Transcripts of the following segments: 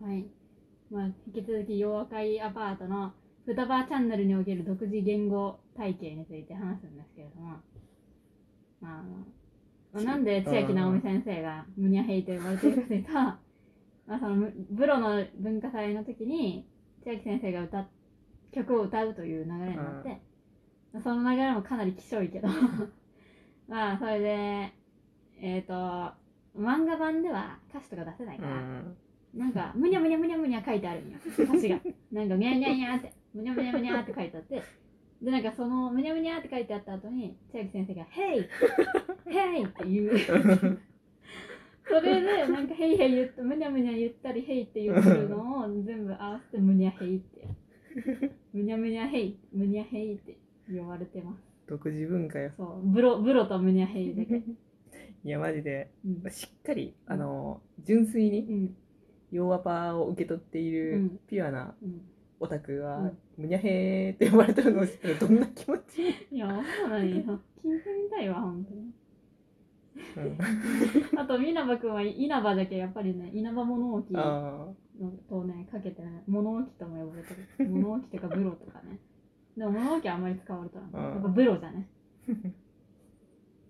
はい。まあ、引き続き、洋会アパートの双葉チャンネルにおける独自言語体系について話すんですけれども、まあ、まあ、なんで千秋直美先生がムニャヘイと呼ばれているかというと、まあ、そのむブロの文化祭の時に千秋先生が歌っ曲を歌うという流れになって、まあその流れもかなりきしょいけど。まあそれでえっ、と漫画版では歌詞とか出せないから、うんなんか、むにゃむにゃむにゃむにゃ書いてあるんよ。歌詞が。なんか、にゃにゃにゃって、むにゃむにゃむにゃって書いてあって、で、なんかその、むにゃむにゃって書いてあった後に、千秋先生が、ヘイヘイって言う。それで、なんか、ヘイヘイ言って、むにゃむにゃ言ったり、ヘイって言ってるのを全部合わせて、むにゃヘイって。むにゃむにゃヘイ、むにゃヘイって呼ばれてます。独自文化よそう、ブロ、ブロとむにゃヘイだけ。いやマジでうん。しっかりあの純粋にうん。ヨーアパーを受け取っていうるんピュアなうん。オタクはうんむにゃへーって呼ばれてるのを知ったらどんな気持ち？いや、そうなんよ。聞いてみたいわ、本当に。うん あと、稲葉くんは稲葉だけやっぱりね、稲葉物置のあとね、かけてね、物置とも呼ばれてる。物置とかブロとかね。でも物置はあんまり使われたら、うんやっぱブロじゃね。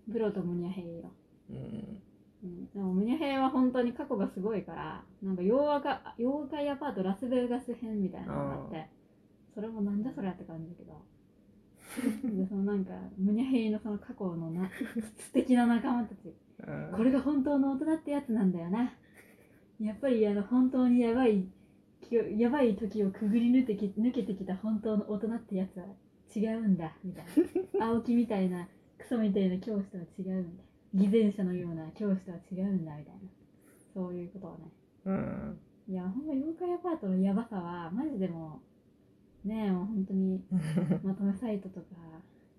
ブロとムニャヘイよ。ーうんうん、でもムニャヘイは本当に過去がすごいから、なんか洋画か妖怪アパートラスベガス編みたいなのがあって、それもなんじゃそれって感じだけど。で、そのなんか、ムニャヘイのその過去のな、素敵な仲間たち。うんこれが本当の大人ってやつなんだよな。やっぱりあの本当にやばい、きやばい時をくぐり抜けてき抜けてきた本当の大人ってやつは違うんだ、みたいな。青木みたいな、クソみたいな教師とは違うんだ。偽善者のような教師とは違うんだ、みたいな。そういうことをね。うん。いや、ほんま妖怪アパートのやばさは、マジでもう、ねえ、もう本当に まとめサイトとか、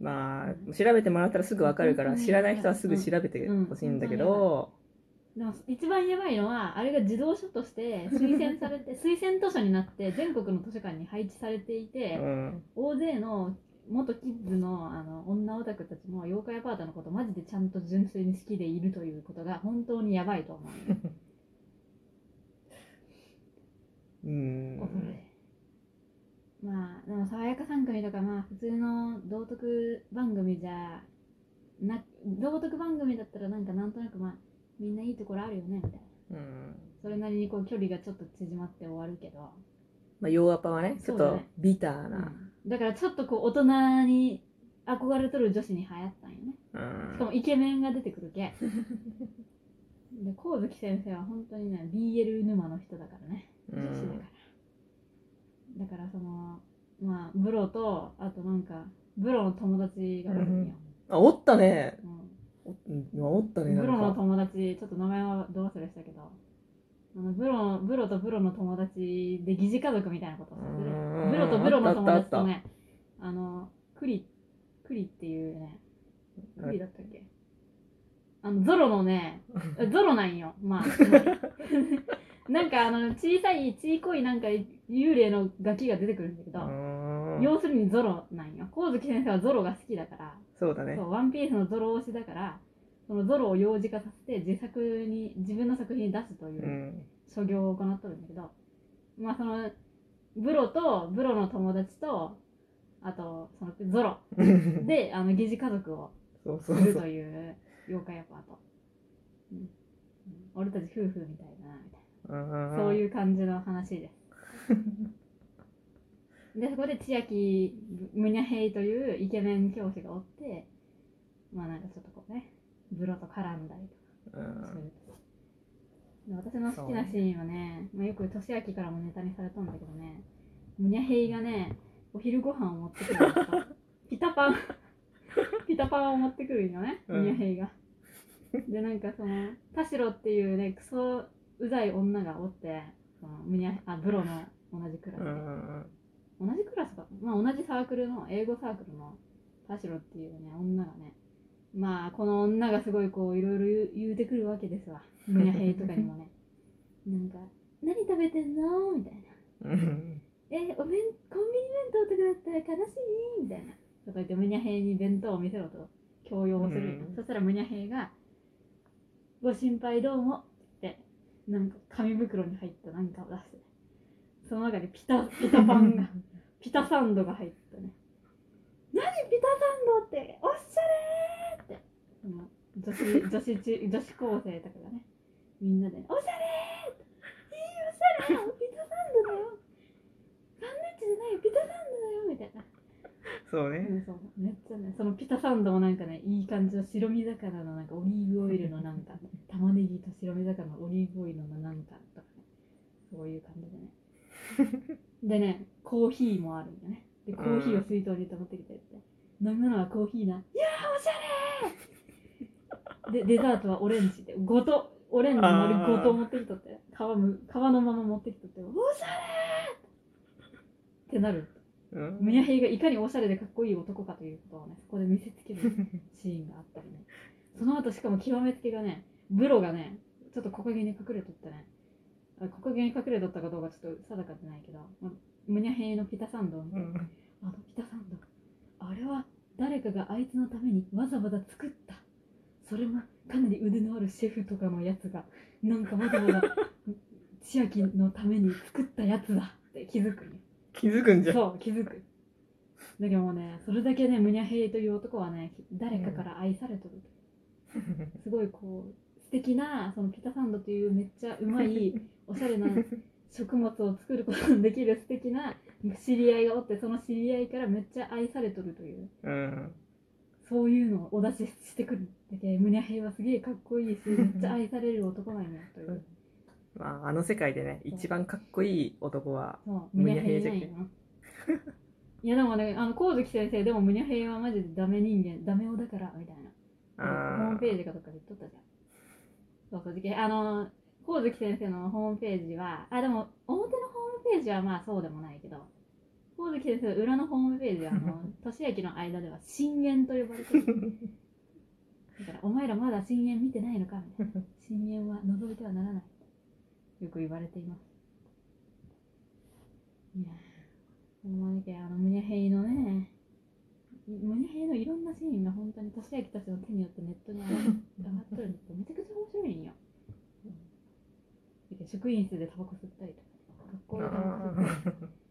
まあ調べてもらったらすぐわかるからうん知らない人はすぐ調べてほしいんだけど。でも一番やばいのはあれが児童書として推薦されて 推薦図書になって全国の図書館に配置されていうて、ん。大勢の元キッズのあの女オタクたちも妖怪アパートのことマジでちゃんと純粋に好きでいるということが本当にやばいと思う。よ、うん。まあでも爽やか3組とかまあ普通の道徳番組じゃな道徳番組だったらなんかなんとなくまあみんないいところあるよねみたいな。うん。それなりにこう距離がちょっと縮まって終わるけど、まあヨーアパはねちょっとビターなだからちょっとこう大人に憧れとる女子に流行ったんよね。うん。しかもイケメンが出てくるけ。で神月先生は本当にね BL 沼の人だからね。う女子だから、んだからそのまあブロとあとなんかブロの友達がおるんよ、あおったね。うん。おうんおったねなブロの友達ちょっと名前はど忘れしたけどあのブロブロとブロの友達で疑似家族みたいなことをさせる。うんブロとブロの友達とねあのクリクリっていうねクリだったっけ？あのゾロのね ゾロなんよ。まあ なんかあの小さいちいこいなんか幽霊のガキが出てくるんだけど、うん。要するにゾロなんよ。光月先生はゾロが好きだからそうだね。そう、ワンピースのゾロ推しだから、そのゾロを幼児化させて自作に、自分の作品に出すといううん所業を行っとるんだけど、まあその、ブロと、ブロの友達と、あと、そのゾロ で、あの、疑似家族をするという妖怪アパート。うんうん俺たち夫婦みたいだな、みたいな。そうういう感じの話です。で、そこで千秋ムニャヘイというイケメン教師がおって、まあなんかちょっとこうね、ブロと絡んだりとん。かする。で私の好きなシーンはね、まあ、よく年明からもネタにされたんだけどね、ムニャヘイがね、お昼ご飯を持ってくる ピタパン、ピタパンを持ってくるんよね、うん。ムニャヘイが。で、なんかその、田代っていうね、クソうざい女がおって、そのムニャあブロの同じクラスで、うん。同じクラスか、まあ同じサークルの、英語サークルの田代っていうね、女がね、まあこの女がすごいこういろいろ言う言うてくるわけですわ。ムニャヘイとかにもね。なんか、何食べてんの？みたいな。うんえ、お弁、コンビニ弁当とかだったら悲しい？みたいな。とか言ってムニャヘイに弁当を見せろと強要をする。うん。そしたらムニャヘイが、ご心配どうもってなんか紙袋に入ったなんかを出して。ねその中にピタピタパンが ピタサンドが入ったね何ピタサンドって？おっしゃれその女子 女子中女子高生とかがねみんなで、おしゃれーいいおしゃれピタサンドだよサンドイッチじゃないよピタサンドだよ!みたいな。そうね。うん、そう。めっちゃねそのピタサンドもなんかねいい感じの白身魚のなんかオリーブオイルのなんか玉ねぎと白身魚のオリーブオイルのなんかとかねそういう感じでね。でねコーヒーもあるんだね。でコーヒーを水筒に入れて持ってきてって。飲み物はコーヒーないやーおしゃれーでデザートはオレンジでごとオレンジのりごと持ってきとって皮む皮のまま持ってきとっておしゃれーってなるうんムニャヘイがいかにおしゃれでかっこいい男かということをね、そこで見せつける シーンがあったりね。その後しかも極めつけがね、ブロがね、ちょっと木陰に隠れとってね、あ木陰に隠れとったかどうかちょっと定かじゃないけど、まムニャヘイのピタサンドを見て、うんあのピタサンド、あれは誰かがあいつのためにわざわざ作った。それもかなり腕のあるシェフとかのやつが、なんかわざわざ 千秋のために作ったやつだって気づくんよ。気づくんじゃん。そう気づく。だけどもうねそれだけねムニャヘイという男はね誰かから愛されとるう、すごいこう素敵なそのピタサンドというめっちゃうまいおしゃれな食物を作ることのできる素敵な知り合いがおってその知り合いからめっちゃ愛されとるという。うん。そういうのをお出ししてくるだけムニャヘイはすげえかっこいいし めっちゃ愛される男なんやというまああの世界でね一番かっこいい男はそう、ムニャヘイなん。いやでもね、あの、光月先生でもムニャヘイはマジでダメ人間、ダメ男だから、みたいな。ホーあムページかとかで言っとったじゃん。そうそう、であの、光月先生のホームページは、あ、でも、表のホームページはまあそうでもないけど、光月先生の裏のホームページは、あの、年明の間では深淵と呼ばれてる。だから、お前らまだ深淵見てないのかみたいな。深淵は覗いてはならない。よく言われています。いやー、ほんまにけ、あの、ムニャヘイのね、ムニャヘイのいろんなシーンが本当に年明たちの手によってネットに上がってるんですよ。めちゃくちゃ面白いんよ。で職員室でタバコ吸ったりとか、学校でタバコ吸ったり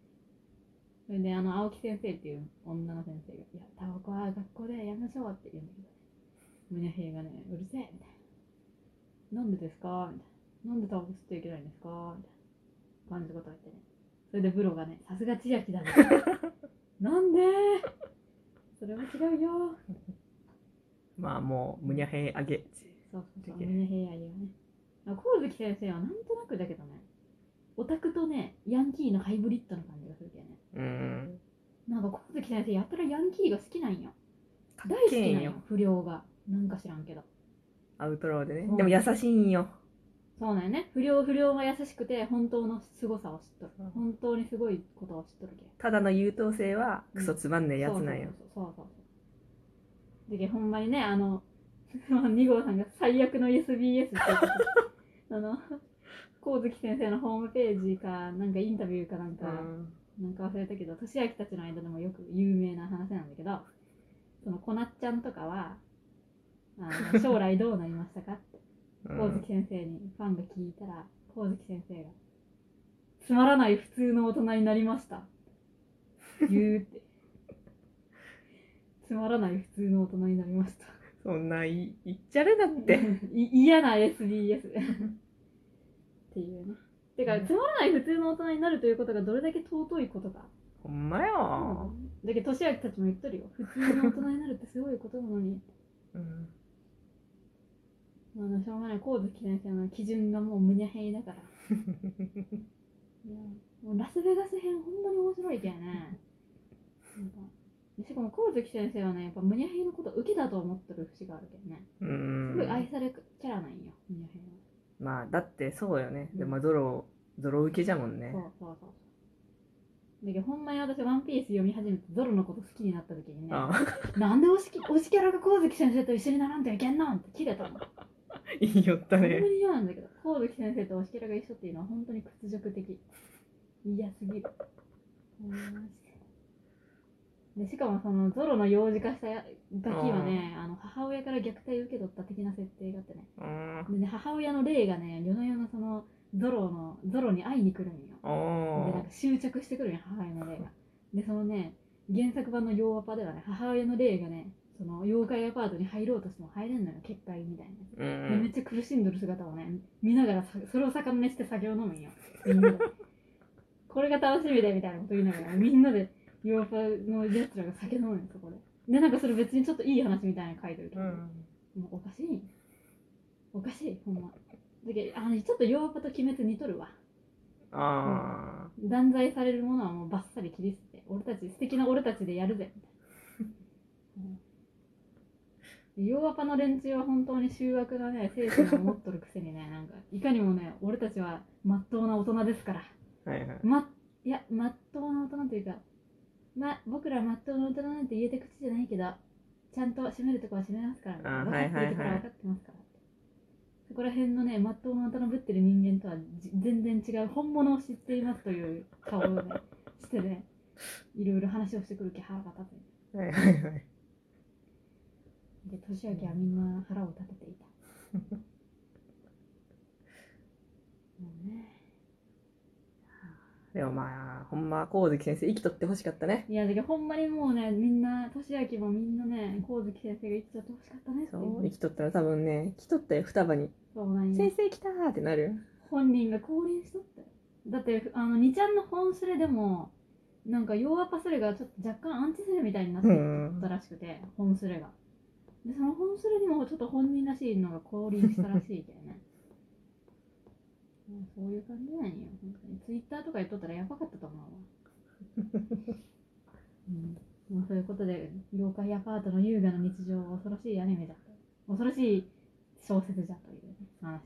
それで、あの、青木先生っていう女の先生が、いや、タバコは学校でやめましょうって言うんだけど、ムニャヘイがね、うるせえみたいな。なんでですか？みたいな。なんでタバコ吸っちゃいけないんですか？みたいな感じのことを言ってね。それでブロがね、さすが千秋だね。なんで？それは違うよ。まあもうむにゃへいあげそうそうそう、できるムニャヘイ愛がね。あ光月先生はなんとなくだけどね、オタクとね、ヤンキーのハイブリッドな感じがするけどね。うんなんか光月先生やったらヤンキーが好きなんよ。大好きなんよ、不良が。なんか知らんけど。アウトローでねうんでも優しいんよそうなんよね。不良、不良が優しくて、本当の凄さを知っとるうん。本当にすごいことを知っとるけ。ただの優等生はクソつまんねえやつなんよそうそうそうそう。でけほんまにね、あの、2号さんが最悪の SBS って あの、光月先生のホームページか、なんかインタビューかなんうか、んなんか忘れたけど、年明たちの間でもよく有名な話なんだけど、その、こなっちゃんとかは、あの将来どうなりましたか？って、光月先生にファンが聞いたら、光月先生が、つまらない普通の大人になりました。言うって。つまらない普通の大人になりました。そんない言っちゃれだって い嫌な SBS っていうね。てか、つまらない普通の大人になるということがどれだけ尊いことか。ほんまよだけど、年明たちも言っとるよ。普通の大人になるってすごいことなのに。うんあの、しょうがない。光月先生の基準がもうむにゃへいだから。いやもうラスベガス編ほんまに面白いけんね。なんかしかも光月先生はね、やっぱむにゃへいのこと受けだと思ってる節があるけんね。うすごい愛んされキャラなんよ、むにゃへいは。まあだってそうよねうんでもゾロゾロ受けじゃもんねそうそうそう。だけどほんまに私、ワンピース読み始めてゾロのこと好きになった時にね、あなんで推しき推しキャラが光月先生と一緒にならんといけんのんって切れたの。いいよったほんまねに嫌なんだけど、光月先生と推しキャラが一緒っていうのは本当に屈辱的。嫌すぎる。ででしかもそのゾロの幼児化したガキはねあの母親から虐待を受け取った的な設定があってねうん。でね母親の霊がね夜な夜なそのゾロのゾロに会いに来るんよ。でなんおか執着してくるんよ母親の霊が。でそのね原作版の「ヨーアパ」ではね母親の霊がねその妖怪アパートに入ろうとしても入れんのよ結界みたいな。めっんちゃ苦しんどる姿をね見ながらさそれを魚にして酒を飲むんよ。みんなでこれが楽しみでみたいなこと言いながらみんなでヨーアパのやつらが酒飲むんよそこで。でなんかそれ別にちょっといい話みたいなの書いてるけど、うん。もうおかしい。おかしいほんま。だけどあのちょっとヨーアパと鬼滅似とるわ。あ断罪されるものはもうバッサリ切り捨てて俺たち素敵な俺たちでやるぜ。みたいな、うん、ヨーアパの連中は本当に醜悪なね。精神を持っとるくせにね。なんかいかにもね俺たちはまっとうな大人ですから。あはいはい。まいやまっとうな大人というかま僕らまっとうな大人なんて言えて口じゃないけどちゃんと締めるとこは締めますからね。あ分かってるところははいはいはい分かってますから。そこら辺のねまっとうな大人ぶってる人間とはじ全然違う本物を知っていますという顔をねしてねいろいろ話をしてくる気腹が立つ。はいはいはいで年明けはみんな腹を立てていた。もうね。でもまあほんま神月先生生きとってほしかったね。いやだけどほんまにもうねみんな年明けもみんなね神月先生が言ってたってほしかったねってそいう。う生きとったら多分ね来とったよ双葉に「そうなんよ。先生来た!」ってなる。本人が降臨しとったよ。だってあの2ちゃんの本スレでもなんかヨーアパスレがちょっと若干アンチスレみたいになってたらしくて、本スレがでその本スレにもちょっと本人らしいのが降臨したらしいけどね。もうそういう感じなんよ本当に。ツイッターとか言っとったらやばかったと思うわ。うん。まあ、そういうことで妖怪アパートの優雅な日常は恐ろしいアニメじゃ。った恐ろしい小説じゃという、ね、話